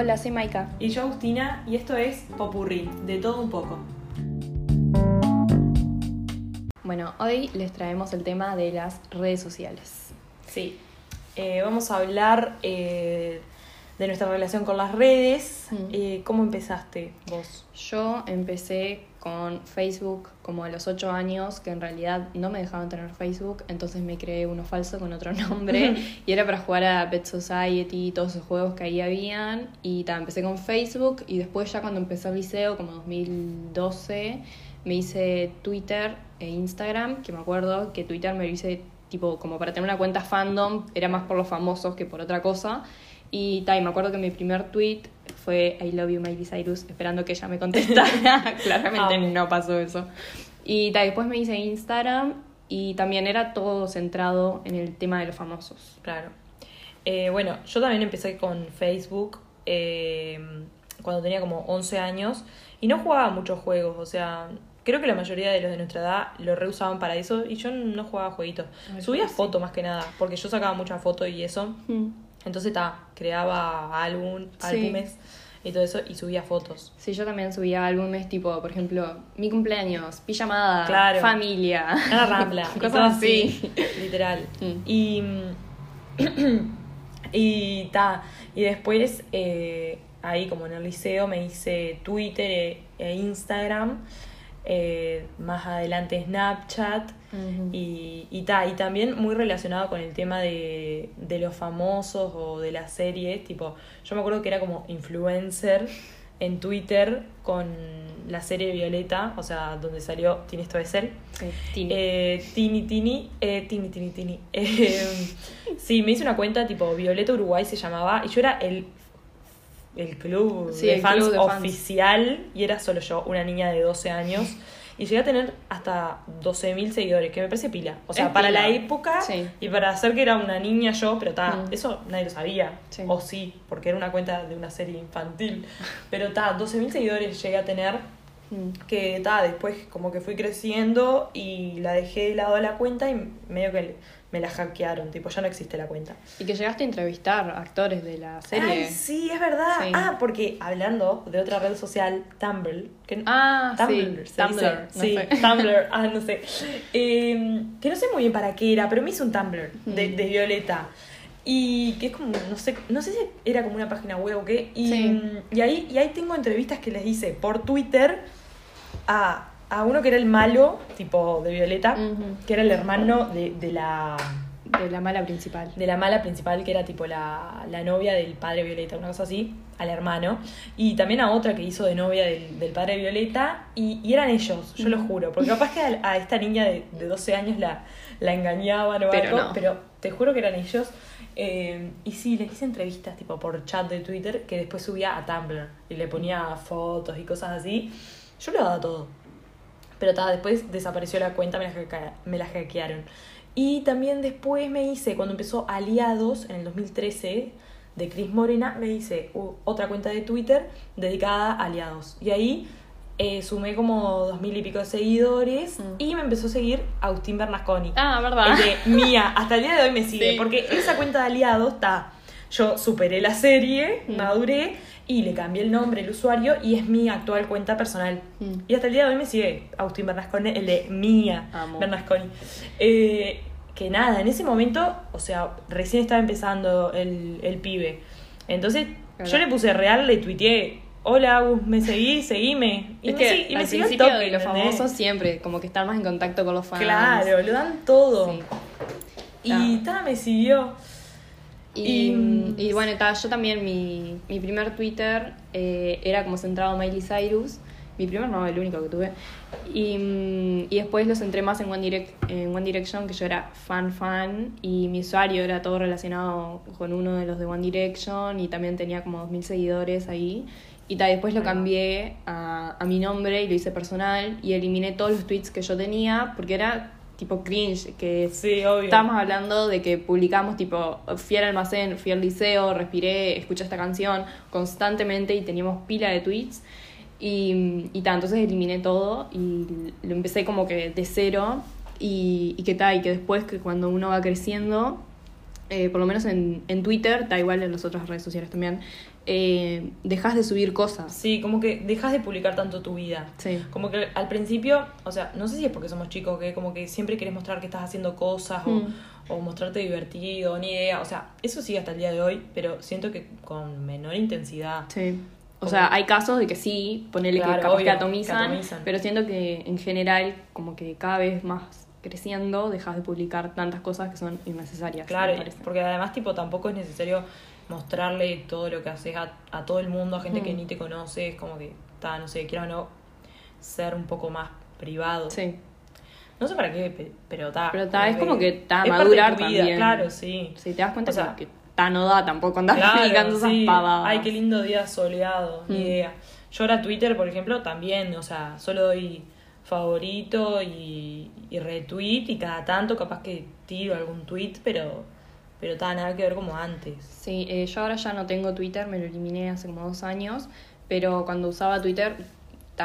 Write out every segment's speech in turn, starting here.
Hola, soy Maika. Y yo Agustina, y esto es Popurrí, de todo un poco. Bueno, hoy les traemos el tema de las redes sociales. Sí, eh, vamos a hablar eh, de nuestra relación con las redes. Mm. Eh, ¿Cómo empezaste vos? Yo empecé con Facebook como a los 8 años, que en realidad no me dejaban tener Facebook, entonces me creé uno falso con otro nombre y era para jugar a Pet Society y todos esos juegos que ahí habían. Y ta, empecé con Facebook y después ya cuando empecé el liceo, como 2012, me hice Twitter e Instagram, que me acuerdo que Twitter me lo hice tipo como para tener una cuenta fandom, era más por los famosos que por otra cosa. Y, ta, y me acuerdo que mi primer tweet fue I love you Miley Cyrus, esperando que ella me contestara. Claramente Amo. no pasó eso. Y ta, después me hice Instagram y también era todo centrado en el tema de los famosos. Claro. Eh, bueno, yo también empecé con Facebook eh, cuando tenía como 11 años y no jugaba muchos juegos, o sea, creo que la mayoría de los de nuestra edad lo reusaban para eso y yo no jugaba jueguitos. Subía fotos más que nada, porque yo sacaba muchas fotos y eso. Entonces, ta, creaba álbum, Sí. álbumes y todo eso y subía fotos. Sí, yo también subía álbumes tipo, por ejemplo, mi cumpleaños, pijamada, Claro. familia. A la rambla, y Cosas así. literal. Mm. Y. y ta. Y después, eh, ahí como en el liceo, me hice Twitter e, e Instagram. Eh, más adelante Snapchat. Y, y, ta, y también muy relacionado con el tema de, de los famosos o de las series. Tipo, yo me acuerdo que era como influencer en Twitter con la serie Violeta, o sea, donde salió Tienes todo de ser. Sí, Tini. Eh, Tini Tini, eh, Tini Tini Tini. Eh, sí, me hice una cuenta tipo Violeta Uruguay se llamaba y yo era el, el club Sí, de el fans club de fans. oficial y era solo yo, una niña de 12 años. Y llegué a tener hasta 12.000 seguidores, que me parece pila. O sea, Es para pila. la época Sí. y para hacer que era una niña yo, pero ta, Mm. eso nadie lo sabía. Sí. O sí, porque era una cuenta de una serie infantil. Pero ta, 12.000 seguidores llegué a tener Mm. que ta, después como que fui creciendo y la dejé de lado a la cuenta y medio que me la hackearon, tipo ya no existe la cuenta. Y que llegaste a entrevistar actores de la serie. Ay, sí, es verdad. Sí. Ah, porque hablando de otra red social, Tumblr. Que, Ah, Tumblr, sí, Tumblr, no sí, sé. Tumblr, ah, no sé. Eh, que no sé muy bien para qué era, pero me hice un Tumblr de, Mm. de Violeta. Y que es como, no sé, no sé si era como una página web o qué. Y, Sí. y, ahí, y ahí tengo entrevistas que les hice por Twitter a, a uno que era el malo, tipo de Violeta, que era el hermano de, de la De la mala principal. de la mala principal, que era tipo la, la novia del padre Violeta, una cosa así, al hermano. Y también a otra que hizo de novia del, del padre Violeta. Y, y eran ellos, yo lo juro. Porque capaz que a, a esta niña de, de 12 años la, la engañaban o Pero algo, no. pero te juro que eran ellos. Eh, y sí, les hice entrevistas tipo por chat de Twitter que después subía a Tumblr y le ponía fotos y cosas así. Yo le daba todo. Pero ta, después desapareció la cuenta, me la, hacke- me la hackearon. Y también después me hice, cuando empezó Aliados en el 2013 de Cris Morena, me hice otra cuenta de Twitter dedicada a Aliados. Y ahí eh, sumé como dos mil y pico de seguidores Mm. y me empezó a seguir Agustín Bernasconi. Ah, ¿verdad? El de mía, hasta el día de hoy me sigue, Sí. porque esa cuenta de aliados está. Yo superé la serie, Mm. maduré y le cambié el nombre, el usuario, y es mi actual cuenta personal. Mm. Y hasta el día de hoy me sigue Agustín Bernasconi, el de mía Amo. Bernasconi. Eh, que nada, en ese momento, o sea, recién estaba empezando el, el pibe. Entonces, Claro. yo le puse real, le tuiteé. Hola, Agus, me seguí, seguime. Y es me, que segui- y me al siguió toque, de los famosos siempre, como que están más en contacto con los fans. Claro, lo dan todo. Sí. Y ta, me siguió. Y, Y- y bueno, ta, yo también, mi, mi primer Twitter eh, era como centrado en Miley Cyrus. Mi primer no, el único que tuve. Y, mm, y después lo centré más en One, Direct, en One Direction, que yo era fan fan. Y mi usuario era todo relacionado con uno de los de One Direction. Y también tenía como 2.000 seguidores ahí. Y ta, después lo cambié a, a mi nombre y lo hice personal. Y eliminé todos los tweets que yo tenía porque era tipo cringe, que Sí, obvio. Estábamos hablando de que publicamos tipo, fui al almacén, fui al liceo, respiré, escuché esta canción constantemente y teníamos pila de tweets. Y, y ta, entonces eliminé todo y lo empecé como que de cero y, y que tal, y que después que cuando uno va creciendo eh, por lo menos en, en Twitter, da igual en las otras redes sociales también, eh, dejas de subir cosas. Sí, como que dejas de publicar tanto tu vida. Sí. Como que al principio, o sea, no sé si es porque somos chicos, que como que siempre querés mostrar que estás haciendo cosas o, Mm. o mostrarte divertido, ni idea. O sea, eso sigue hasta el día de hoy, pero siento que con menor intensidad. Sí. O Como- sea, hay casos de que sí, Claro, que capaz obvio, que atomizan, que atomizan. pero siento que en general, como que cada vez más creciendo, dejas de publicar tantas cosas que son innecesarias. Claro, porque además, tipo, tampoco es necesario mostrarle todo lo que haces a, a todo el mundo, a gente que Mm. ni te conoce. Es como que, está, no sé, quiero o no ser un poco más privado. Sí. No sé para qué, pe- pero está. Pero ta, es como que ta, es parte de madurar tu vida, también. Claro, sí. Sí, te das cuenta O sea, que, ta no da tampoco andar Claro, publicando esas sí. pavadas. Ay, qué lindo día soleado, ni Mm. idea. Yo ahora Twitter, por ejemplo, también, o sea, solo doy favorito y, y retweet y cada tanto capaz que tiro algún tweet, pero pero nada que ver como antes. Sí, eh, yo ahora ya no tengo Twitter, me lo eliminé hace como dos años, pero cuando usaba Twitter,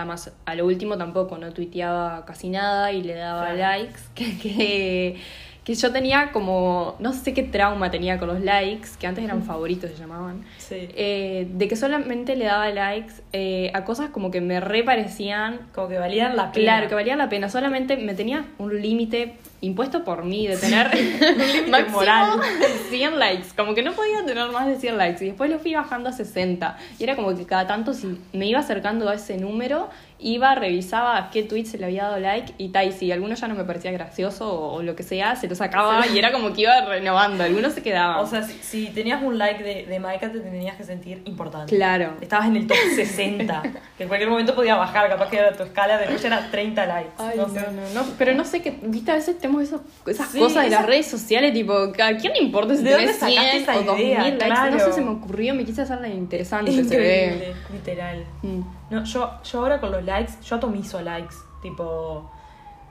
más a lo último tampoco, no tuiteaba casi nada y le daba Claro. likes, que, que, que yo tenía como, no sé qué trauma tenía con los likes, que antes eran favoritos se llamaban, Sí. eh, de que solamente le daba likes eh, a cosas como que me reparecían como que valían la pena. Claro, que valía la pena. Solamente me tenía un límite impuesto por mí de tener límite máximo moral. 100 likes. Como que no podía tener más de 100 likes. Y después lo fui bajando a 60. Y era como que cada tanto, si me iba acercando a ese número, iba, revisaba qué tweet se le había dado like y tal. Y si alguno ya no me parecía gracioso o, o lo que sea, se lo sacaba y era como que iba renovando. Algunos se quedaban. O sea, si, si tenías un like de, de Maika, te tenías que sentir importante. claro. Estabas en el top 60, que en cualquier momento podía bajar, capaz que era tu escala, después ya era 30 likes. Ay, no no, sé. no, no, pero no sé qué, viste, a veces tenemos esos, esas Sí, cosas de las redes sociales, tipo, ¿a quién le importa si ¿De dónde tenés sacaste 100 esa o 2000 idea? likes? No Claro. sé, se me ocurrió, me quise hacerla interesante, se ve. literal. Mm. No, yo, yo ahora con los likes, yo atomizo likes, tipo...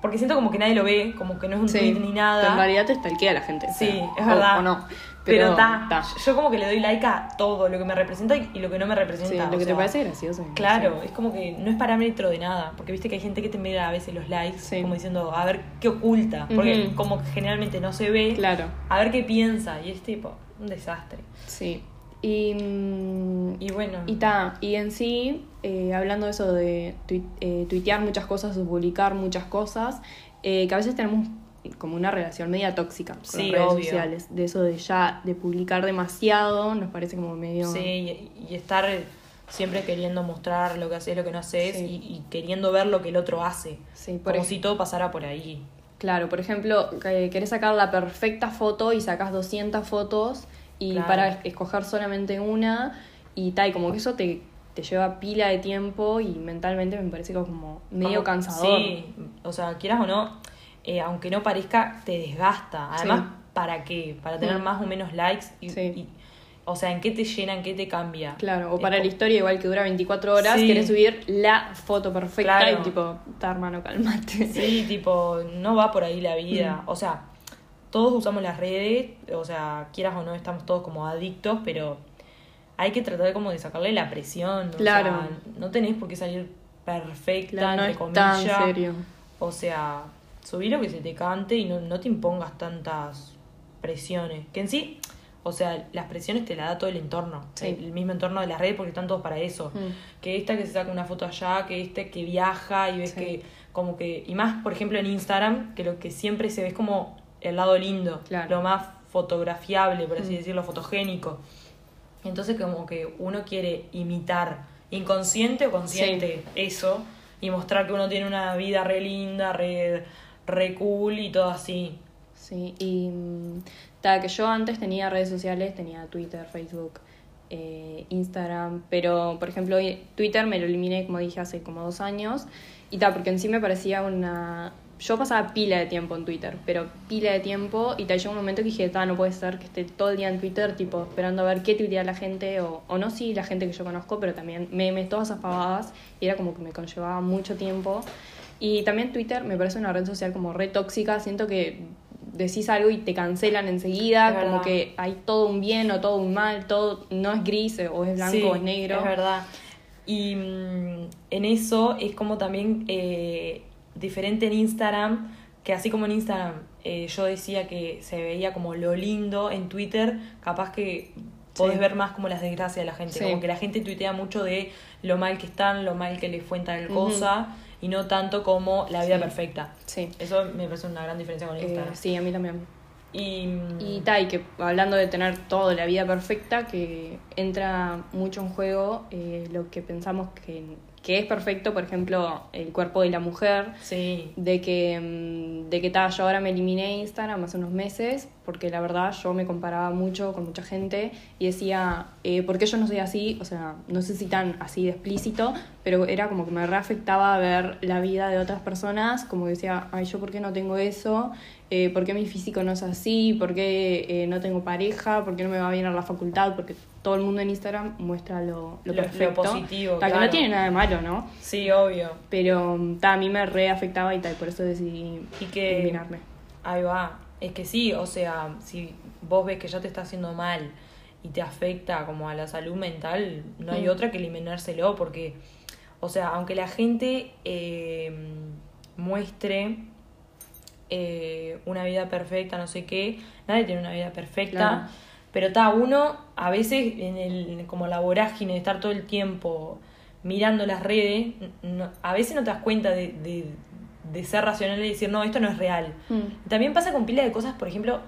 Porque siento como que nadie lo ve, como que no es un Sí, tweet ni pero en nada. realidad te stalkea la gente. o Sí, sea, es verdad. O, no. Pero ta. yo como que le doy like a todo, lo que me representa y lo que no me Sí, representa. lo o que te parece gracioso. Claro, sí. es como que no es parámetro de nada, porque viste que hay gente que te mira a veces los likes, Sí. como diciendo, a ver qué oculta, porque Ujú. como que generalmente no se ve, Claro, a ver qué piensa, y es tipo, un desastre. sí. Y, Y bueno, Y ta, y en sí, eh, hablando de eso de eh, tuitear muchas cosas o publicar muchas cosas, eh, que a veces tenemos como una relación media tóxica con Sí, las redes obvio. sociales, de eso de ya, de publicar demasiado, nos parece como medio... sí, y, y estar siempre queriendo mostrar lo que haces, lo que no haces, Sí. y, y queriendo ver lo que el otro hace, Sí, por como si todo pasara por ahí. Claro, por ejemplo, que querés sacar la perfecta foto y sacas 200 fotos y Claro. para escoger solamente una y tal, como que eso te, te lleva pila de tiempo y mentalmente me parece como medio Como- cansador. Sí, o sea, quieras o no, eh, aunque no parezca, te desgasta. Además, Sí. ¿para qué? Para tener Mm. más o menos likes. Y, Sí. y- o sea, ¿en qué te llena, en qué te cambia? Claro, o Es para la como- historia igual que dura 24 horas, Sí. querés subir la foto perfecta Claro. y tipo, ta hermano, calmate. Sí, tipo, no va por ahí la vida. Mm. O sea, todos usamos las redes, o sea, quieras o no, estamos todos como adictos, pero hay que tratar como de sacarle la presión. o Claro. sea, no tenés por qué salir perfecta, Claro, no entre es tan comillas. serio. O sea, subí lo que se te cante y no, no te impongas tantas presiones. Que en sí, o sea, las presiones te las da todo el entorno. Sí. El mismo entorno de las redes porque están todos para eso. Mm. Que esta que se saca una foto allá, que este que viaja y ves Sí. que como que... Y más, por ejemplo, en Instagram, que lo que siempre se ve es como el lado lindo. Claro. Lo más fotografiable, por así Mm. decirlo, fotogénico. Entonces como que uno quiere imitar, inconsciente o consciente, eso, y mostrar que uno tiene una vida re linda, re, re cool y todo así. Sí, y mm, ta, que yo antes tenía redes sociales, tenía Twitter, Facebook, eh, Instagram, pero por ejemplo Twitter me lo eliminé, como dije, hace como dos años, y tal, porque en sí me parecía una... Yo pasaba pila de tiempo en Twitter, pero pila de tiempo, y tal, llegó un momento que dije, ta, no puede ser que esté todo el día en Twitter, tipo, esperando a ver qué tuitea la gente, o, o no si la gente que yo conozco, pero también memes, todas esas pavadas, y era como que me conllevaba mucho tiempo. Y también Twitter me parece una red social como re tóxica. Siento que decís algo y te cancelan enseguida, Es como verdad. que hay todo un bien o todo un mal, todo no es gris o es blanco Sí, o es negro. Es verdad. Y mm, en eso es como también eh, diferente en Instagram, que así como en Instagram eh, yo decía que se veía como lo lindo en Twitter, capaz que podés ver más como las desgracias de la gente. Como que la gente tuitea mucho de lo mal que están, lo mal que les fue en tal cosa, y no tanto como la vida perfecta. Sí. Eso me parece una gran diferencia con Eh, Instagram. sí, a mí también. Y, Y tal, que hablando de tener todo la vida perfecta, que entra mucho en juego eh, lo que pensamos que, que es perfecto, por ejemplo, el cuerpo de la mujer, sí, de que, mm, de que tal, yo ahora me eliminé Instagram hace unos meses, porque la verdad yo me comparaba mucho con mucha gente y decía, eh, ¿por qué yo no soy así? O sea, no sé si tan así de explícito, pero era como que me reafectaba ver la vida de otras personas, como que decía, ay, ¿yo por qué no tengo eso? Eh, ¿Por qué mi físico no es así? ¿Por qué eh, no tengo pareja? ¿Por qué no me va bien a la facultad? Porque todo el mundo en Instagram muestra lo, lo, Lo- lo perfecto. positivo, Ta, Que no tiene nada de malo, ¿no? sí, obvio. Pero mm, ta, a mí me reafectaba y tal, por eso decidí Y que- eliminarme. Ahí va. Es que sí, o sea, si vos ves que ya te está haciendo mal y te afecta como a la salud mental, no hay Mm. otra que eliminárselo porque, o sea, aunque la gente eh, muestre eh, una vida perfecta, no sé qué, nadie tiene una vida perfecta, Claro. Pero está uno a veces en el como la vorágine de estar todo el tiempo mirando las redes, no- a veces no te das cuenta de, de, de ser racional y decir, no, esto no es real. Mm. También pasa con pila de cosas, por ejemplo,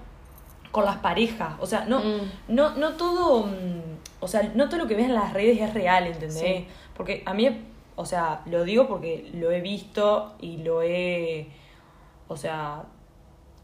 con las parejas. O sea, no, Mm. no, no todo. mm, O sea, no todo lo que ves en las redes es real, ¿entendés? Sí. Porque a mí, o sea, lo digo porque lo he visto y lo he. O sea,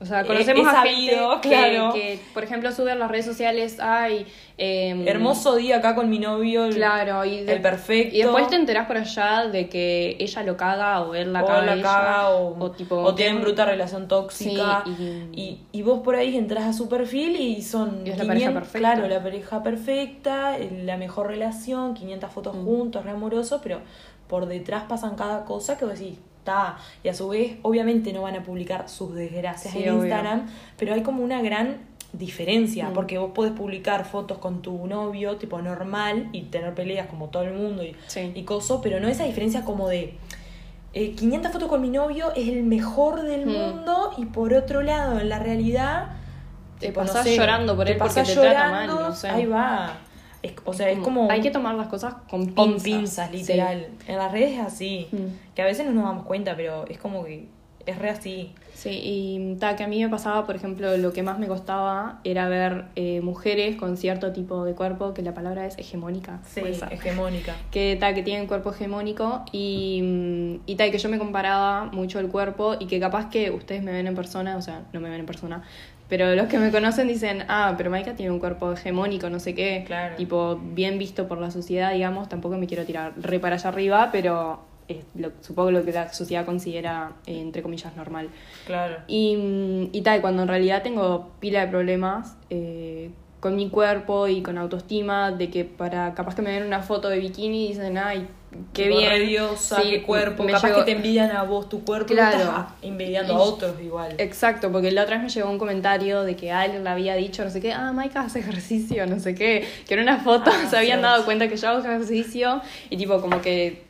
O sea, He- conocemos he a sabido, gente claro. que, que, por ejemplo, sube a las redes sociales, ay, em, hermoso día acá con mi novio. el- Claro, y de- el perfecto. Y después te enterás por allá de que ella lo caga o él la o caga. la a ella, caga o, tipo, o tienen bruta relación tóxica Sí, y- y, y vos por ahí entras a su perfil y son Y es la pareja 500 perfecta. claro la pareja perfecta la mejor relación 500 fotos Mm. juntos re amorosos pero por detrás pasan cada cosa que vos decís está y a su vez obviamente no van a publicar sus desgracias Sí, en obvio. Instagram pero hay como una gran diferencia Mm. porque vos podés publicar fotos con tu novio tipo normal y tener peleas como todo el mundo y, Sí. y coso, pero no esa diferencia como de eh, 500 fotos con mi novio es el mejor del Hmm. mundo y por otro lado en la realidad Te tipo, no pasás sé, llorando por te él porque te trata mal, llorando, no sé. ahí va Es- o sea es como Hay que tomar las cosas con pinzas. con pinzas literal en las redes es así Mm. que a veces no nos damos cuenta pero es como que es re así Sí, y ta, que a mí me pasaba, por ejemplo, lo que más me costaba era ver eh, mujeres con cierto tipo de cuerpo, que la palabra es hegemónica. sí, hegemónica que tal que tienen cuerpo hegemónico y, mm, y tal que yo me comparaba mucho el cuerpo y que capaz que ustedes me ven en persona, o sea, no me ven en persona, pero los que me conocen dicen, ah, pero Maika tiene un cuerpo hegemónico, no sé qué, Claro. tipo bien visto por la sociedad, digamos, tampoco me quiero tirar re para allá arriba, pero es lo- supongo lo que la sociedad considera, eh, entre comillas, normal. claro Y, y tal, cuando en realidad tengo pila de problemas eh, con mi cuerpo y con autoestima, de que para capaz que me ven una foto de bikini y dicen, ay, qué bien. re diosa, Sí, qué cuerpo. capaz llegó- que te envidian a vos tu cuerpo y Claro. vos estás envidiando a Y- otros igual. Exacto, porque la otra vez me llegó un comentario de que alguien le había dicho, no sé qué, ah, Maika hace ejercicio, no sé qué, que en una foto Ah, se habían dado cuenta que yo hago ejercicio y tipo como que,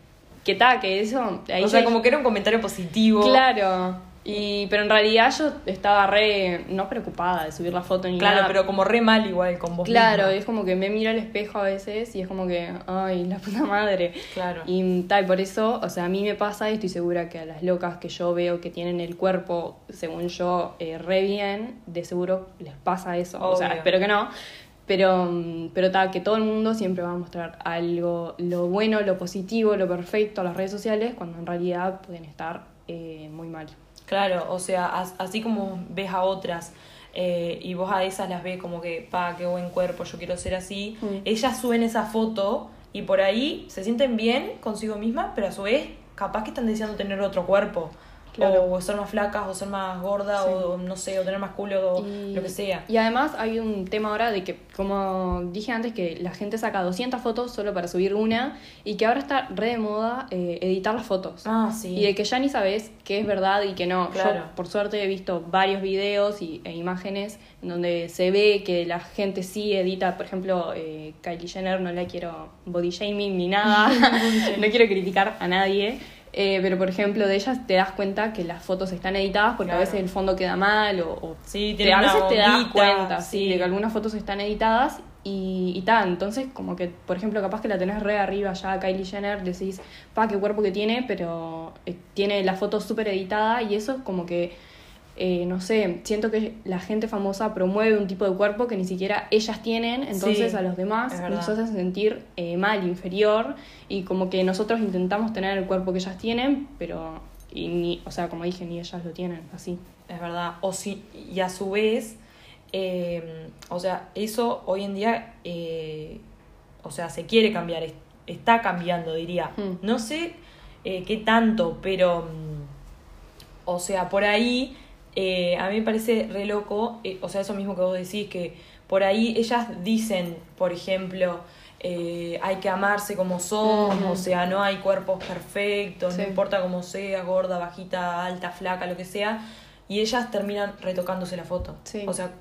que ta, que eso... Ahí o sea como que era un comentario positivo. Claro, y, pero en realidad yo estaba re, no preocupada de subir la foto ni Claro, nada. pero como re mal igual con vos Claro, misma. es como que me miro al espejo a veces y es como que, ay, la puta madre. Claro. Y tal, por eso, o sea, a mí me pasa y estoy segura que a las locas que yo veo que tienen el cuerpo, según yo, eh, re bien, de seguro les pasa eso. O sea, espero que no. Pero, mm, pero tal, que todo el mundo siempre va a mostrar algo, lo bueno, lo positivo, lo perfecto a las redes sociales, cuando en realidad pueden estar eh, muy mal. Claro, o sea, as- así como ves a otras eh, y vos a esas las ves como que, pa, qué buen cuerpo, yo quiero ser así, Mm. ellas suben esa foto y por ahí se sienten bien consigo mismas, pero a su vez capaz que están deseando tener otro cuerpo. Claro. O ser más flacas, o ser más gordas, Sí. o no sé, o tener más culo, o Y- lo que sea. Y además hay un tema ahora de que, como dije antes, que la gente saca 200 fotos solo para subir una y que ahora está re de moda eh, editar las fotos. Ah, sí. Y de que ya ni sabes qué es verdad y qué no. Claro. Yo, por suerte, he visto varios videos y, e imágenes en donde se ve que la gente sí edita. Por ejemplo, eh, Kylie Jenner, no la quiero body shaming ni nada. no quiero criticar a nadie. Eh, pero por ejemplo, de ellas te das cuenta que las fotos están editadas porque a veces el fondo queda mal o, o Sí, te- a veces te das cuenta, sí, sí. de que algunas fotos están editadas y, y tal. Entonces, como que, por ejemplo, capaz que la tenés re arriba ya Kylie Jenner, decís, pa, qué cuerpo que tiene, pero eh, tiene la foto súper editada y eso como que, eh, no sé, siento que la gente famosa promueve un tipo de cuerpo que ni siquiera ellas tienen, entonces Sí, a los demás nos hacen sentir eh, mal, inferior y como que nosotros intentamos tener el cuerpo que ellas tienen, pero, y ni, o sea, como dije, ni ellas lo tienen, así. Es verdad. O si, y a su vez, eh, o sea, eso hoy en día, eh, o sea, se quiere cambiar, es- está cambiando, diría. Hmm. No sé qué tanto, pero, o sea, por ahí, eh, a mí me parece re loco, eh, o sea, eso mismo que vos decís, que por ahí ellas dicen, por ejemplo, eh, hay que amarse como somos, o sea, no hay cuerpos perfectos, Sí. no importa cómo sea, gorda, bajita, alta, flaca, lo que sea, y ellas terminan retocándose la foto. Sí. O sea,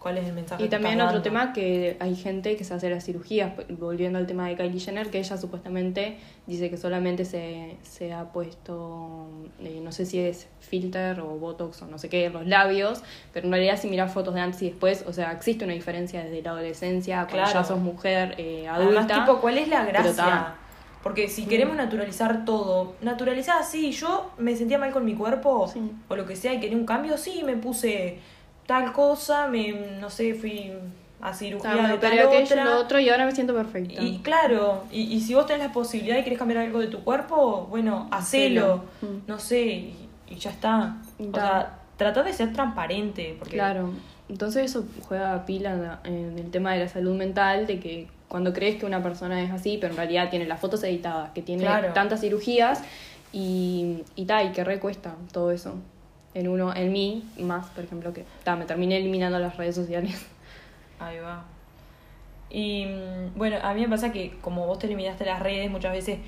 ¿cuál es el mensaje? Y también otro dando? tema que hay gente que se hace las cirugías, volviendo al tema de Kylie Jenner, que ella supuestamente dice que solamente se, se ha puesto, eh, no sé si es filter o botox o no sé qué, en los labios, pero en realidad si miras fotos de antes y después, o sea, existe una diferencia desde la adolescencia, cuando Claro. ya sos mujer eh, adulta. Además, tipo, ¿cuál es la gracia? Porque si queremos naturalizar todo, naturalizar así, yo me sentía mal con mi cuerpo Sí. o lo que sea y quería un cambio, sí, me puse tal cosa, me, no sé, fui a cirugía me de tal otra. lo otro y ahora me siento perfecta. Y claro, y, y si vos tenés la posibilidad y querés cambiar algo de tu cuerpo, bueno, hacelo, Hacelo. Mm. no sé, y, y ya está. O sea, trata de ser transparente, porque Claro, entonces eso juega pila en el tema de la salud mental, de que cuando crees que una persona es así, pero en realidad tiene las fotos editadas, que tiene Claro. tantas cirugías y, y tal, y que recuesta todo eso. En uno, en mí, más, por ejemplo, que ta, me terminé eliminando las redes sociales. Ahí va. Y mm, bueno, a mí me pasa que como vos te eliminaste las redes, muchas veces,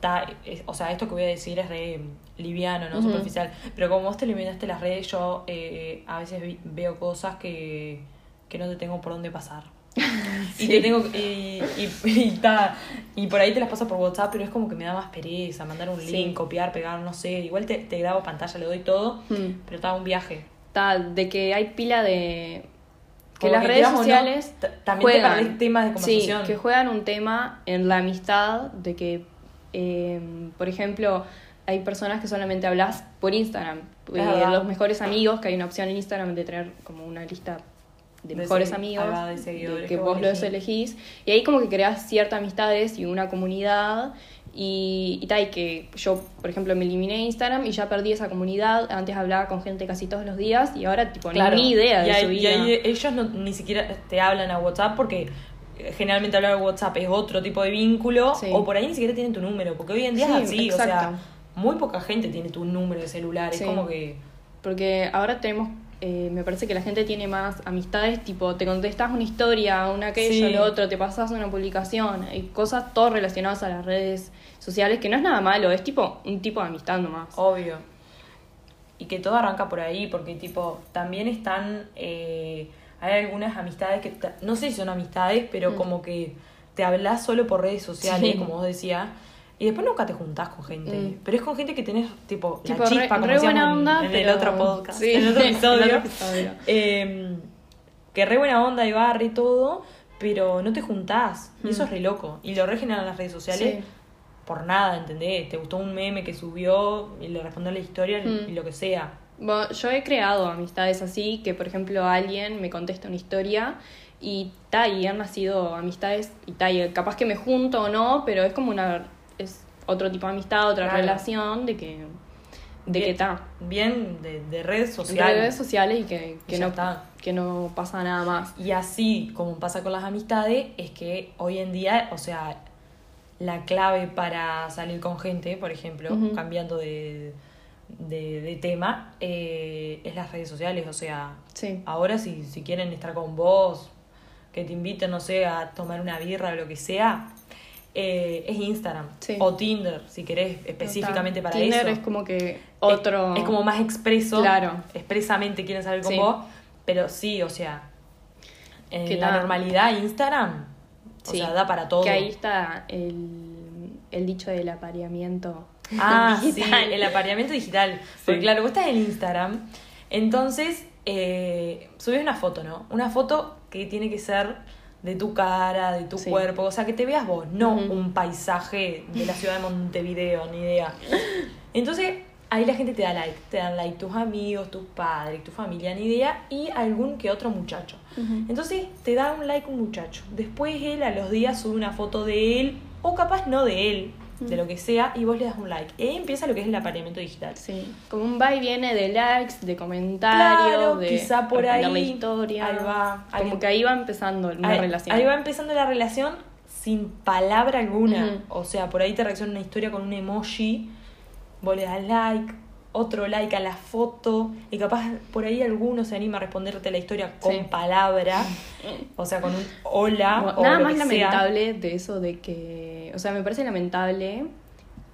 ta- es- o sea, esto que voy a decir es re liviano, no superficial, pero como vos te eliminaste las redes, yo eh, a veces vi- veo cosas que, que no te tengo por dónde pasar. Y te tengo y, y, y, ta, y por ahí te las paso por WhatsApp, pero es como que me da más pereza mandar un Sí. link, copiar, pegar, no sé. Igual te, te grabo pantalla, le doy todo, Mm. pero está un viaje. Ta, de que hay pila de... Que Como las que redes no, sociales también te juegan, perdés temas de conversación. Sí, que juegan un tema en la amistad, de que, eh, por ejemplo, hay personas que solamente hablas por Instagram. Eh, los mejores amigos, que hay una opción en Instagram de tener como una lista de De mejores amigos, va, de de que vos los elegís. y ahí como que creas ciertas amistades y una comunidad. Y, y tal, y que yo, por ejemplo, me eliminé de Instagram y ya perdí esa comunidad. Antes hablaba con gente casi todos los días y ahora, tipo, Claro. ni idea de y ahí, su y vida. ahí ellos no, ni siquiera te hablan a WhatsApp porque eh, generalmente hablar a WhatsApp es otro tipo de vínculo Sí. o por ahí ni siquiera tienen tu número porque hoy en día Sí, es así, o sea, exacto. muy poca gente tiene tu número de celular, Sí. es como que Porque ahora tenemos, eh, me parece que la gente tiene más amistades, tipo, te contestas una historia, una aquello, Sí. lo otro, te pasas una publicación, hay cosas todo relacionadas a las redes sociales, que no es nada malo, es tipo un tipo de amistad nomás. obvio. Y que todo arranca por ahí porque tipo también están eh, hay algunas amistades que no sé si son amistades, pero Mm. como que te hablas solo por redes sociales, Sí. como vos decías. Y después nunca te juntás con gente. Mm. Pero es con gente que tenés, tipo, Tipo, la re- chispa, como re buena en- onda, en, el pero- otro podcast, Sí, en el otro episodio. el otro episodio. Eh, que re buena onda y barre y todo, pero no te juntás. Y eso Mm. es re loco. Y lo re generan las redes sociales Sí. por nada, ¿entendés? Te gustó un meme que subió y le respondió la historia Mm. y lo que sea. Bueno, yo he creado amistades así, que por ejemplo alguien me contesta una historia y ta, y han nacido amistades y ta, y capaz que me junto o no, pero es como una, es otro tipo de amistad, otra Claro. relación de que, de Bien. que está. Bien de, de redes sociales. redes sociales y que, que Y no, está. que no pasa nada más. Y así como pasa con las amistades, es que hoy en día, o sea, la clave para salir con gente, por ejemplo, cambiando de, de, de tema, eh, es las redes sociales. O sea, Sí. ahora si, si quieren estar con vos, que te inviten, no sé, a tomar una birra o lo que sea, eh, es Instagram. Sí. O Tinder, si querés específicamente para Tinder eso. es como que otro... Es, es como más expreso. Claro. Expresamente quieren salir con Sí. vos. Pero sí, o sea, en Que la normalidad Instagram, o Sí, sea, da para todo. Que ahí está el, el dicho del apareamiento. Ah, sí, digital. el apareamiento digital. Porque Sí. claro, vos estás en Instagram, entonces eh, subes una foto, ¿no? Una foto que tiene que ser de tu cara, de tu Sí. cuerpo, o sea, que te veas vos, no un paisaje de la ciudad de Montevideo, ni idea. Entonces, ahí la gente te da like, te dan like tus amigos, tus padres, tu familia, ni idea, y algún que otro muchacho. Entonces te da un like un muchacho. Después él a los días sube una foto de él, o capaz no de él, de lo que sea, y vos le das un like. Y ahí empieza lo que es el apareamiento digital. Sí, como un va y viene de likes, de comentarios, Claro, de quizá por ahí, la historia. ahí va, Como alguien- que ahí va empezando una ahí, relación. ahí va empezando la relación sin palabra alguna. O sea, por ahí te reacciona una historia con un emoji, vos le das like, otro like a la foto, y capaz por ahí alguno se anima a responderte la historia con Sí. palabra, o sea, con un hola. O nada lo más que sea. lamentable de eso de que, o sea, me parece lamentable.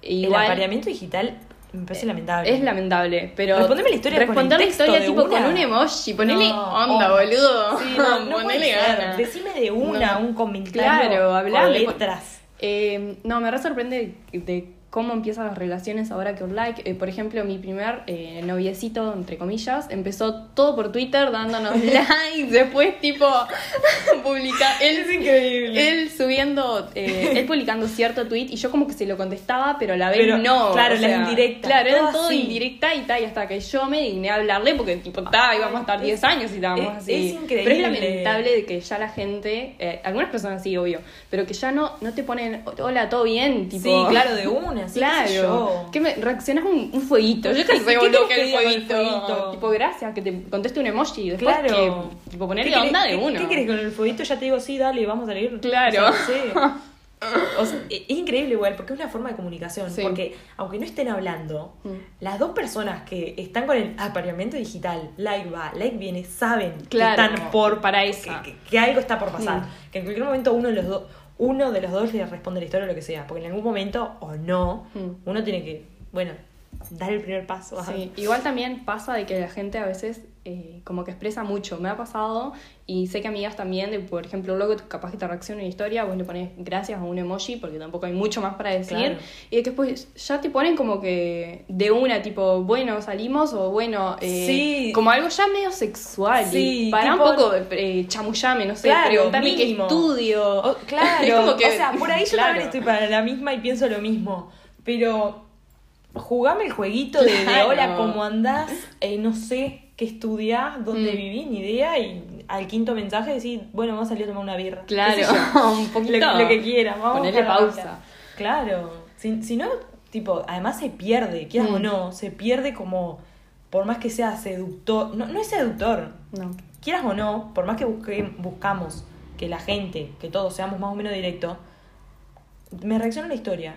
El Igual apareamiento digital me parece lamentable. es lamentable, pero Respondeme la historia con el responder la historia tipo una. con un emoji, ponele No, onda, onda. boludo. Sí, no, no puede ponele ser. ganas. Decime de una, un comentario Claro, hablale. con letras. Eh, no, me re sorprende de, de cómo empiezan las relaciones ahora que un like. Eh, por ejemplo, mi primer eh, noviecito, entre comillas, empezó todo por Twitter dándonos likes, después tipo publica él, increíble. él subiendo, eh, él publicando cierto tweet y yo como que se lo contestaba, pero a la vez Pero, no. claro, o sea, indirectas, Claro, eran todo indirecta y tal, y hasta que yo me digné a hablarle porque tipo, ta, íbamos a estar Es- 10 años y estábamos es- así. es increíble. Pero es lamentable de que ya la gente, eh, algunas personas sí, obvio, pero que ya no, no te ponen, hola, todo bien, tipo. Sí, claro, de una, sí, qué sé yo. Claro. ¿Qué me reaccionas un, un fueguito? Yo ¿Qué- qué sé, querés que que el fueguito. Tipo, gracias, que te conteste un emoji. Después Claro. que, tipo, ponerle ¿Qué querés- onda de uno. ¿Qué querés con el fueguito? Ya te digo, sí, dale, vamos a salir. Claro. O sea, sí. O sea, e- es increíble igual, porque es una forma de comunicación. Sí. Porque aunque no estén hablando, Mm. las dos personas que están con el apareamiento digital, like va, like viene, saben Claro, que están por para que, esa. que- que algo está por pasar. Mm. Que en cualquier momento uno de los dos uno de los dos le responde la historia o lo que sea. Porque en algún momento, o no, Mm. uno tiene que, bueno, dar el primer paso. Sí, igual también pasa de que la gente a veces eh, como que expresa mucho. Me ha pasado y sé que amigas también, de, por ejemplo, luego capaz que te reacciona una historia, vos le pones gracias a un emoji porque tampoco hay mucho más para decir. Claro. Y después ya te ponen como que de una, tipo, bueno, salimos o bueno, eh, Sí. como algo ya medio sexual. Sí, y para tipo- un poco, eh, chamullame, no sé, Claro, preguntame qué estudio. O- claro, Es como que- o sea, por ahí yo claro. también estoy para la misma y pienso lo mismo. Pero jugame el jueguito de, de hola, ¿cómo andás? Eh, no sé qué estudiás, dónde Mm. vivís, ni idea. Y al quinto mensaje decís, bueno, vamos a salir a tomar una birra. Claro, un poquito. Lo, que- lo que quieras, vamos Ponerle pausa. Claro. Si, si no, tipo, además se pierde, quieras Mm. o no, se pierde como, por más que sea seductor. No, no es seductor, No. quieras o no, por más que busque- buscamos que la gente, que todos seamos más o menos directos, me reacciona la historia.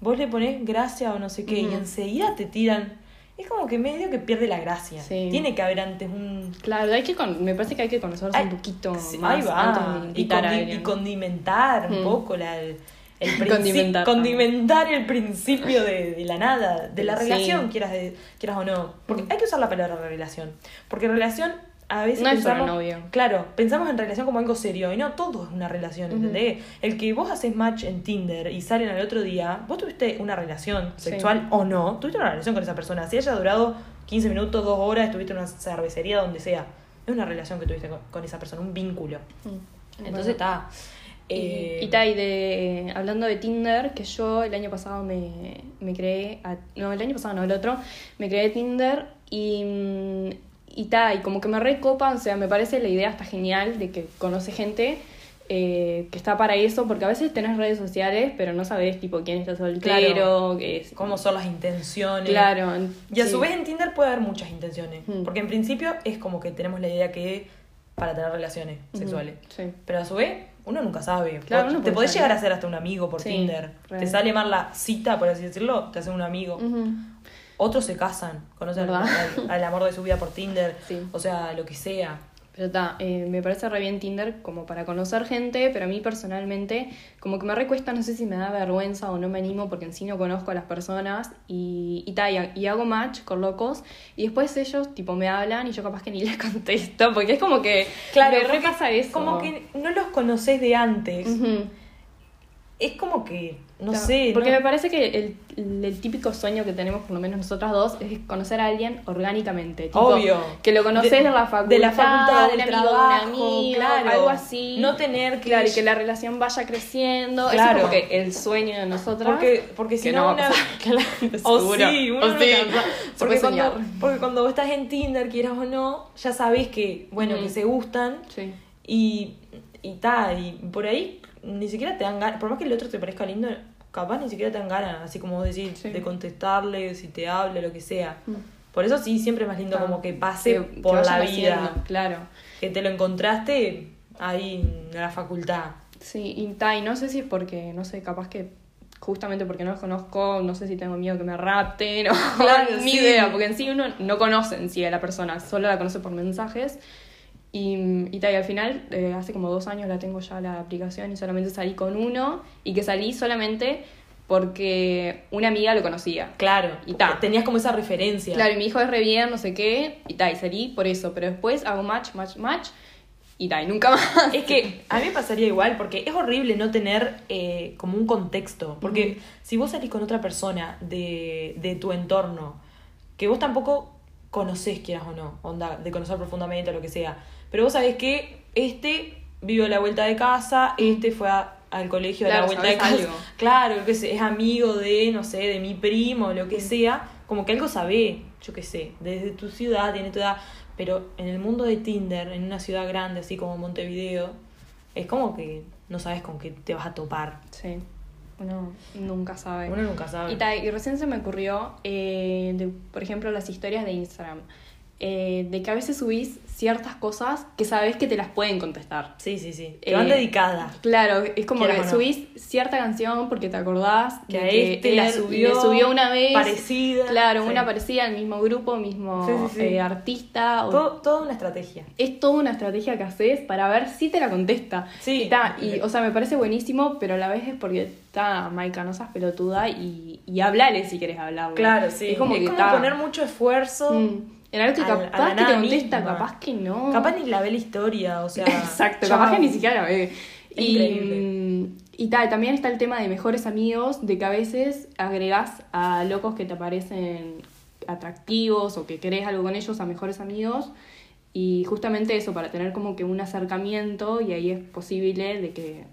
Vos le ponés gracia o no sé qué, y enseguida te tiran. Es como que medio que pierde la gracia. Sí. Tiene que haber antes un. Claro, hay que con- me parece que hay que conocerse Ay, un poquito sí, más ahí va. antes de y, a condimentar un Mm. poco la, el, Condimentar. condimentar el principio de, de la nada, de la Sí. relación, quieras, de- quieras o no. Porque Mm. hay que usar la palabra relación. Porque relación a veces No es pensamos, novio. Claro, pensamos en relación como algo serio y no todo es una relación. ¿entendés? El que vos haces match en Tinder y salen al otro día, vos tuviste una relación Sí. sexual o no, tuviste una relación con esa persona, si haya durado 15 minutos, dos horas, estuviste en una cervecería, donde sea, es una relación que tuviste con, con esa persona, un vínculo. Mm. Entonces está. Y- eh, y, ta, y de, hablando de Tinder, que yo el año pasado me, me creé, a- no, el año pasado no, el otro, me creé Tinder y, mm, y ta, y como que me recopa, o sea, me parece la idea está genial de que conoce gente eh, que está para eso, porque a veces tenés redes sociales, pero no sabes tipo quién está soltero, Claro. que es, cómo son las intenciones. Claro. Y a sí. su vez en Tinder puede haber muchas intenciones. Mm. Porque en principio es como que tenemos la idea que para tener relaciones sexuales. Sí. Pero a su vez, uno nunca sabe. Claro, uno te podés llegar a ser hasta un amigo por Sí, Tinder. real. Te sale mal la cita, por así decirlo, te hacen un amigo. Otros se casan, conocen al, ¿Verdad? al- al amor de su vida por Tinder. Sí. O sea, lo que sea. Pero está, me parece re bien Tinder como para conocer gente, pero a mí personalmente como que me recuesta, no sé si me da vergüenza o no me animo porque en sí no conozco a las personas y, y, ta, y, y hago match con locos y después ellos tipo me hablan y yo capaz que ni les contesto porque es como que me porque repasa eso. Como que no los conoces de antes. Es como que, no sé. Porque no- me parece que el, el típico sueño que tenemos, por lo menos nosotras dos, es conocer a alguien orgánicamente. Tipo, Obvio. Que lo conoces de, la facultad, de la facultad, un del amigo, trabajo, un amigo, claro. algo así. No tener que- Claro, y que la relación vaya creciendo. Eso Claro. es como que el sueño de nosotras. Porque, porque si no, una- o sí, uno O sí. porque, cuando, porque cuando estás en Tinder, quieras o no, ya sabes que, bueno, Mm. que se gustan Sí. y, y tal, y por ahí ni siquiera te dan ganas, por más que el otro te parezca lindo, capaz ni siquiera te dan ganas, así como vos decís, Sí. de contestarle, si te habla, lo que sea. Mm. Por eso sí, siempre es más lindo Claro. como que pase Que- que por la vayan vida, haciendo, Claro. que te lo encontraste ahí en la facultad. Sí, y, ta, y no sé si es porque, no sé, capaz que justamente porque no los conozco, no sé si tengo miedo que me rapten o Claro, ni sí. idea, porque en sí uno no conoce en sí a la persona, solo la conoce por mensajes. Y, y, ta, y al final, eh, hace como dos años la tengo ya la aplicación y solamente salí con uno y que salí solamente porque una amiga lo conocía. Claro, Y porque ta. tenías como esa referencia. Claro, y mi hijo es re bien, no sé qué, y ta, y salí por eso, pero después hago match, match, match, y ta, y nunca más. Es que a mí me pasaría igual, porque es horrible no tener eh, como un contexto. Porque si vos salís con otra persona de, de tu entorno, que vos tampoco conocés, quieras o no, onda, de conocer profundamente o lo que sea, pero vos sabés que este vive a la vuelta de casa, este fue a- al colegio a la vuelta de casa. algo. Claro, qué sé, es amigo de, no sé, de mi primo lo que sea, como que algo sabe, yo qué sé, desde tu ciudad, tiene tu edad, pero en el mundo de Tinder, en una ciudad grande así como Montevideo, es como que no sabes con qué te vas a topar. Sí, uno nunca sabe. Uno nunca sabe. Y, ta, y recién se me ocurrió, eh, de, por ejemplo, las historias de Instagram, eh, de que a veces subís ciertas cosas que sabes que te las pueden contestar. Sí, sí, sí. Eh, Te van dedicadas. Claro, es como que no. subís cierta canción porque te acordás Que de a este la subió le subió una vez. parecida. Claro, Sí. una parecida al mismo grupo, mismo Sí, sí, sí. eh, artista. o- Todo, toda una estrategia. es toda una estrategia que haces para ver si te la contesta. Sí. Y, ta, y, o sea, me parece buenísimo, pero a la vez es porque está, Maika, no seas pelotuda y, y hablale si quieres hablarle. Claro, sí. Es como, que ta, poner mucho esfuerzo. mm, en algo que capaz que te contesta, misma. capaz que no. Capaz ni la ve la historia, o sea. Exacto, capaz que ni siquiera la ve. Y, y tal, también está el tema de mejores amigos, de que a veces agregás a locos que te parecen atractivos o que querés algo con ellos a mejores amigos. Y justamente eso, para tener como que un acercamiento y ahí es posible de que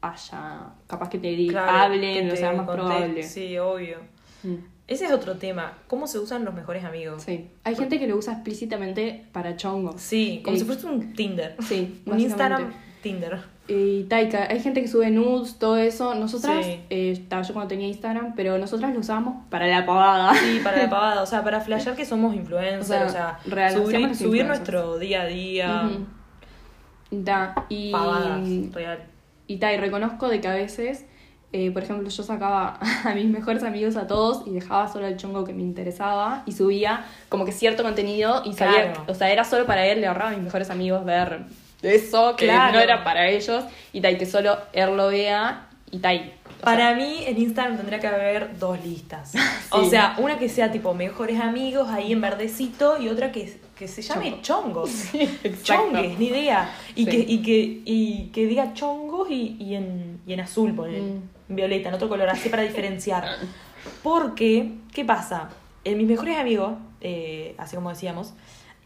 haya, capaz que te Claro, hablen, que o te sea más probable. Sí, obvio. Mm. Ese es otro tema. ¿Cómo se usan los mejores amigos? Sí. Hay gente que lo usa explícitamente para chongos. Sí, como Eh, si fuese un Tinder. Sí, Un. Instagram Tinder. Y Taika, hay gente que sube nudes, todo eso. Nosotras, Sí. eh, ta, yo cuando tenía Instagram, pero nosotras lo usábamos para la pavada. Sí, para la pavada, o sea, para flashear que somos influencers, O sea, o sea, real, subir, subir nuestro día a día, Ujú. Ta, y, pavadas, real. y, ta, y reconozco de que a veces, eh, por ejemplo, yo sacaba a mis mejores amigos a todos y dejaba solo el chongo que me interesaba y subía como que cierto contenido y sabía, Claro. o sea, era solo para él, le ahorraba a mis mejores amigos ver eso, que Claro. no era para ellos, y ta, y que solo él lo vea y ta, y, o sea, Para mí en Instagram tendría que haber dos listas. O sea, una que sea tipo mejores amigos ahí en verdecito y otra que, que se llame chongos. exacto. Chongues, ni idea. Y, Sí. que, y, que, y que diga chongos y, y, en, y en azul, poner, Mm. Violeta, en otro color, así para diferenciar. Porque, ¿qué pasa? En mis mejores amigos, eh, así como decíamos,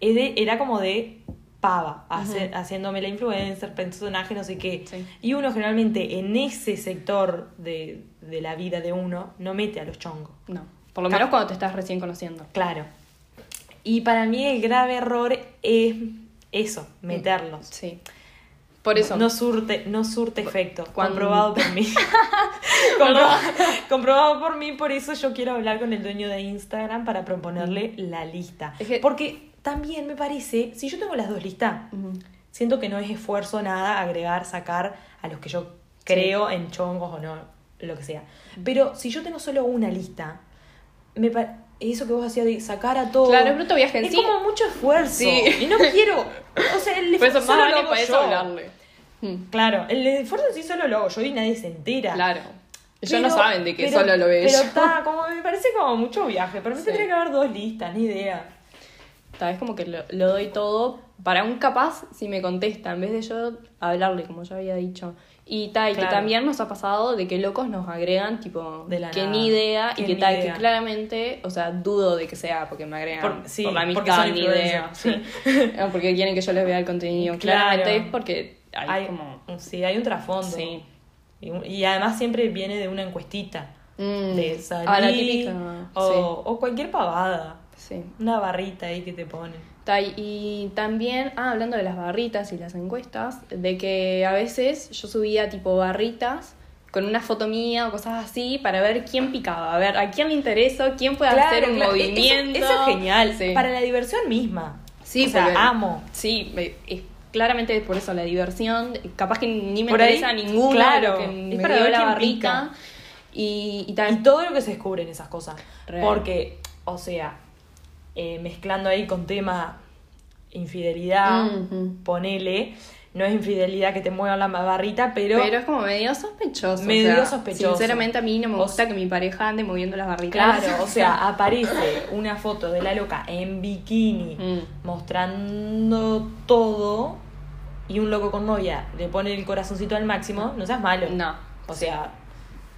de- era como de pava, hace- haciéndome la influencer, personaje, no sé qué. Sí. Y uno generalmente en ese sector de, de la vida de uno no mete a los chongos. No, por lo menos cuando te estás recién conociendo. Claro. Y para mí el grave error es eso, meterlos. Sí. Por eso. No surte, no surte efecto. Cuando- Comprobado por mí. comprobado, comprobado por mí, por eso yo quiero hablar con el dueño de Instagram para proponerle la lista. Es que- Porque también me parece, si yo tengo las dos listas, siento que no es esfuerzo nada agregar, sacar a los que yo creo en chongos o no, lo que sea. Pero si yo tengo solo una lista, me pa- eso que vos hacías de sacar a todos. Claro, es bruto viaje en es sí. como mucho esfuerzo. Sí. Y no quiero. O sea, el esfuerzo más solo vale lo hago para eso yo. hablarle. Mm, Claro, el esfuerzo sí solo lo hago yo y nadie se entera. Claro. Ellos Pero- no saben de que pero- solo lo ve Pero ella. está, como me parece como mucho viaje. Para mí Sí. tendría que haber dos listas, ni idea. Tal vez como que lo, lo doy todo para un capaz si me contesta, en vez de yo hablarle, como ya había dicho, Y tal, y que Claro. también nos ha pasado de que locos nos agregan, tipo, De la que nada. ni idea, Que y que tal, que claramente, o sea, dudo de que sea porque me agregan Por- por, sí, la porque amistad, ni idea, sí. O porque quieren que yo les vea el contenido. Claro. Claramente es porque hay, Hay, como... sí, hay un trasfondo. Sí. Y, y además siempre viene de una encuestita. Mm. De salir. Ah, la típica, O, sí. o cualquier pavada. Sí. Una barrita ahí que te ponen. Y también, ah, hablando de las barritas y las encuestas, de que a veces yo subía tipo barritas con una foto mía o cosas así para ver quién picaba, a ver a quién le interesó, quién puede hacer un claro, eso- movimiento. Eso, es genial. Sí. Para la diversión misma. Sí, o sea, porque- amo. Sí, es claramente por eso la diversión, capaz que ni me Por ahí, interesa ninguna claro, es para dio ver la barrita. pica. Y, y Y tal. todo lo que se descubre en esas cosas. Real. Porque, o sea, eh, mezclando ahí con tema infidelidad, Ujú. ponele, no es infidelidad que te muevan la barrita, pero, Pero es como medio sospechoso. o Medio sea, sospechoso. Sinceramente a mí no me gusta que mi pareja ande moviendo las barritas. claro, o sea, aparece una foto de la loca en bikini Mm. mostrando todo y un loco con novia le pone el corazoncito al máximo, no seas malo. No. O sea,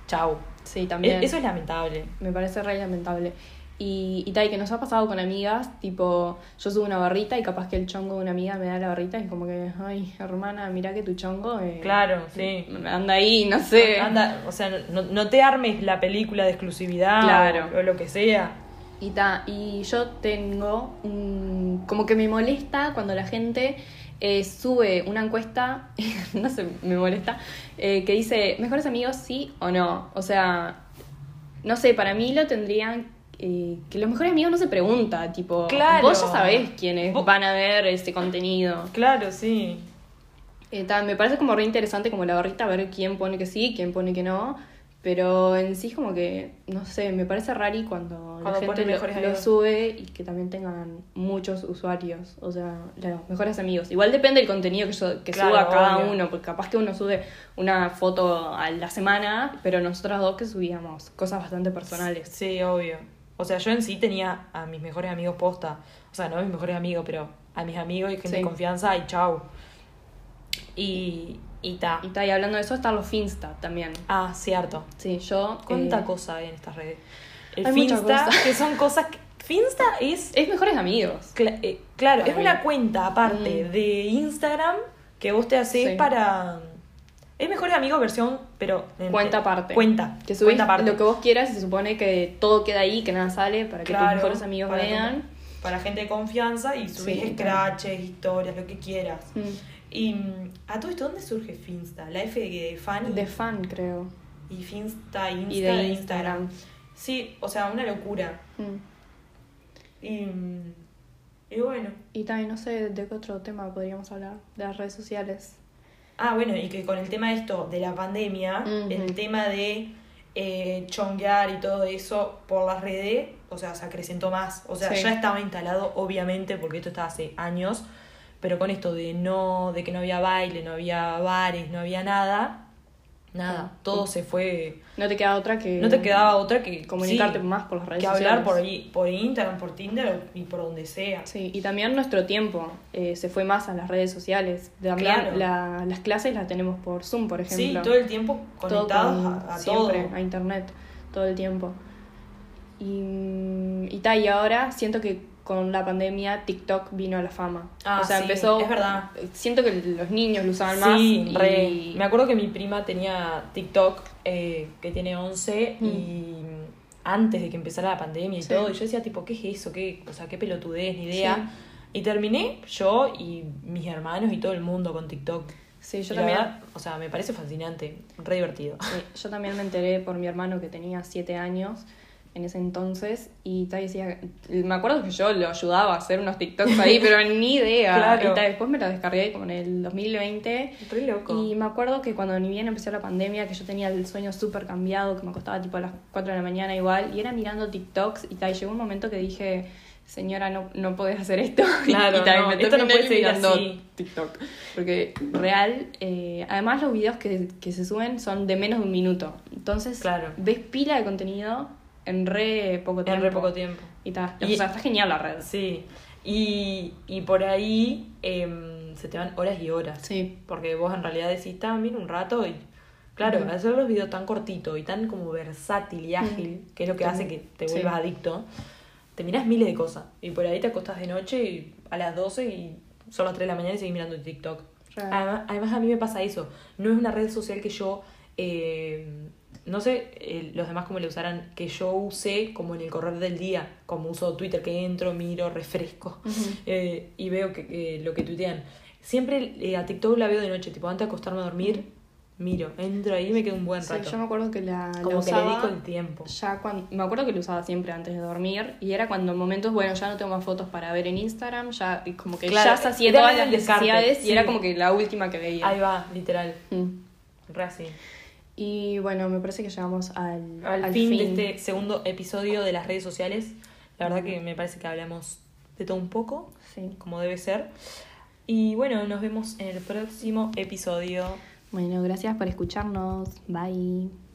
chau. Sí, también. E- Eso es lamentable. Me parece re lamentable. Y, y tal, que nos ha pasado con amigas, tipo, yo subo una barrita y capaz que el chongo de una amiga me da la barrita y es como que, ay, hermana, mira que tu chongo eh, Claro, sí. anda ahí, no sé. Anda, o sea, no, no te armes la película de exclusividad Claro. o, o lo que sea. Y ta, y yo tengo un, como que me molesta cuando la gente eh, sube una encuesta, no sé, me molesta, eh, que dice, ¿mejores amigos sí o no? O sea, no sé, para mí lo tendrían... eh, que los mejores amigos no se pregunta, tipo, Claro. vos ya sabés quiénes Vos- van a ver este contenido. Claro, sí. Eh, ta, me parece como re interesante como la barrita ver quién pone que sí, quién pone que no. Pero en sí es como que, no sé, me parece rari cuando, Cuando la gente lo, sube y que también tengan muchos usuarios. O sea, los mejores amigos. Igual depende del contenido que, yo- que Claro, suba cada obvio. uno, porque capaz que uno sube una foto a la semana, pero nosotras dos que subíamos cosas bastante personales. Sí, obvio. O sea, yo en sí tenía a mis mejores amigos posta. O sea, no a mis mejores amigos, pero a mis amigos y gente Sí. de confianza y chau. Y, y ta. Y, ta, y hablando de eso, están los Finsta también. Ah, cierto. Sí, yo... ¿Cuánta eh, cosa hay en estas redes? El Hay Finsta, que son cosas que... Finsta es... Es mejores amigos. cla- eh, claro, Para es mí. una cuenta aparte Mm. de Instagram que vos te haces Sí. para... Es mejores amigos versión, pero... en- Cuenta aparte. Cuenta. Que subís cuenta aparte. lo que vos quieras y se supone que todo queda ahí, que nada sale para que Claro, tus mejores amigos para vean. para gente de confianza y subís Sí, scratches, historias, lo que quieras. Mm. Y mm, a todo esto, ¿dónde surge Finsta? La F de Fanny De fan, creo. y Finsta, Insta, Y de Instagram. Sí, o sea, una locura. Mm. Y, y bueno. Y también no sé de qué otro tema podríamos hablar. De las redes sociales. Ah, bueno, y que con el tema de esto, de la pandemia, el tema de eh, chonguear y todo eso por las redes, o sea, se acrecentó más. O sea, Sí. ya estaba instalado, obviamente, porque esto estaba hace años, pero con esto de no, de que no había baile, no había bares, no había nada, nada, Sí. todo se fue. No te queda otra que. No te quedaba otra que Comunicarte sí, más por las redes que sociales. hablar por ahí, por Instagram, por Tinder y por donde sea. Sí, y también nuestro tiempo eh, se fue más a las redes sociales. También Claro. la- las clases las tenemos por Zoom, por Sí, ejemplo. todo el tiempo Todo conectados con- a, a todo. a internet, todo el tiempo. Y, y tal, y ahora siento que con la pandemia TikTok vino a la fama. Ah, o sea, sí, empezó. es verdad. Siento que los niños lo usaban más. Sí, y- re. Me acuerdo que mi prima tenía TikTok, eh, que tiene 11, Mm. y antes de que empezara la pandemia y Sí. todo, y yo decía, tipo, ¿qué es eso? ¿Qué, o sea, qué pelotudez, ni idea. Sí. Y terminé yo y mis hermanos y todo el mundo con TikTok. Sí, yo Y también. verdad, o sea, me parece fascinante, re divertido. Sí, yo también me enteré por mi hermano que tenía siete años en ese entonces y tal decía, me acuerdo que yo lo ayudaba a hacer unos TikToks ahí, pero ni idea. Claro. Y tal, después me lo descargué como en el 2020 Re loco. y me acuerdo que cuando ni bien empezó la pandemia, que yo tenía el sueño súper cambiado, que me acostaba tipo a las 4 de la mañana igual, y era mirando TikToks y tal, y llegó un momento que dije, señora, no, no podés hacer esto. Claro, y tal, no, me esto no puede seguir así. TikTok. Porque real, eh, además los videos que, que se suben son de menos de un minuto. Entonces, Claro. ves pila de contenido en re poco tiempo. En re poco tiempo. Y, ta, Y- o sea, está genial la red. Sí, y, y por ahí em, se te van horas y horas. Sí. Porque vos en realidad decís, también un rato y. Claro, Ujú. hacer los videos tan cortitos y tan como versátil y ágil, que es lo que hace que te Sí. vuelvas adicto, te miras miles de cosas. Y por ahí te acostás de noche y a las 12 y son las 3 de la mañana y seguís mirando TikTok. Además, además a mí me pasa eso. No es una red social que yo, eh, no sé eh, los demás cómo le usarán, que yo usé como en el correr del día, como uso Twitter, que entro, miro, refresco eh, y veo que, que lo que tuitean. Siempre eh, a TikTok la veo de noche, tipo antes de acostarme a dormir, miro, entro ahí y me quedo un buen Sí, rato. yo me acuerdo que la, la como que le dedico el tiempo. ya cuando me acuerdo que lo usaba siempre antes de dormir y era cuando en momentos bueno ya no tengo más fotos para ver en Instagram ya y como que Claro, ya sacié era todas las necesidades sí. y era como que la última que veía Ahí va, literal, Mm. re así. Y bueno me parece que llegamos al, Al, fin, de este segundo episodio de las redes sociales, la verdad que me parece que hablamos de todo un poco, sí. como debe ser. Y bueno, nos vemos en el próximo episodio. bueno gracias por escucharnos. Bye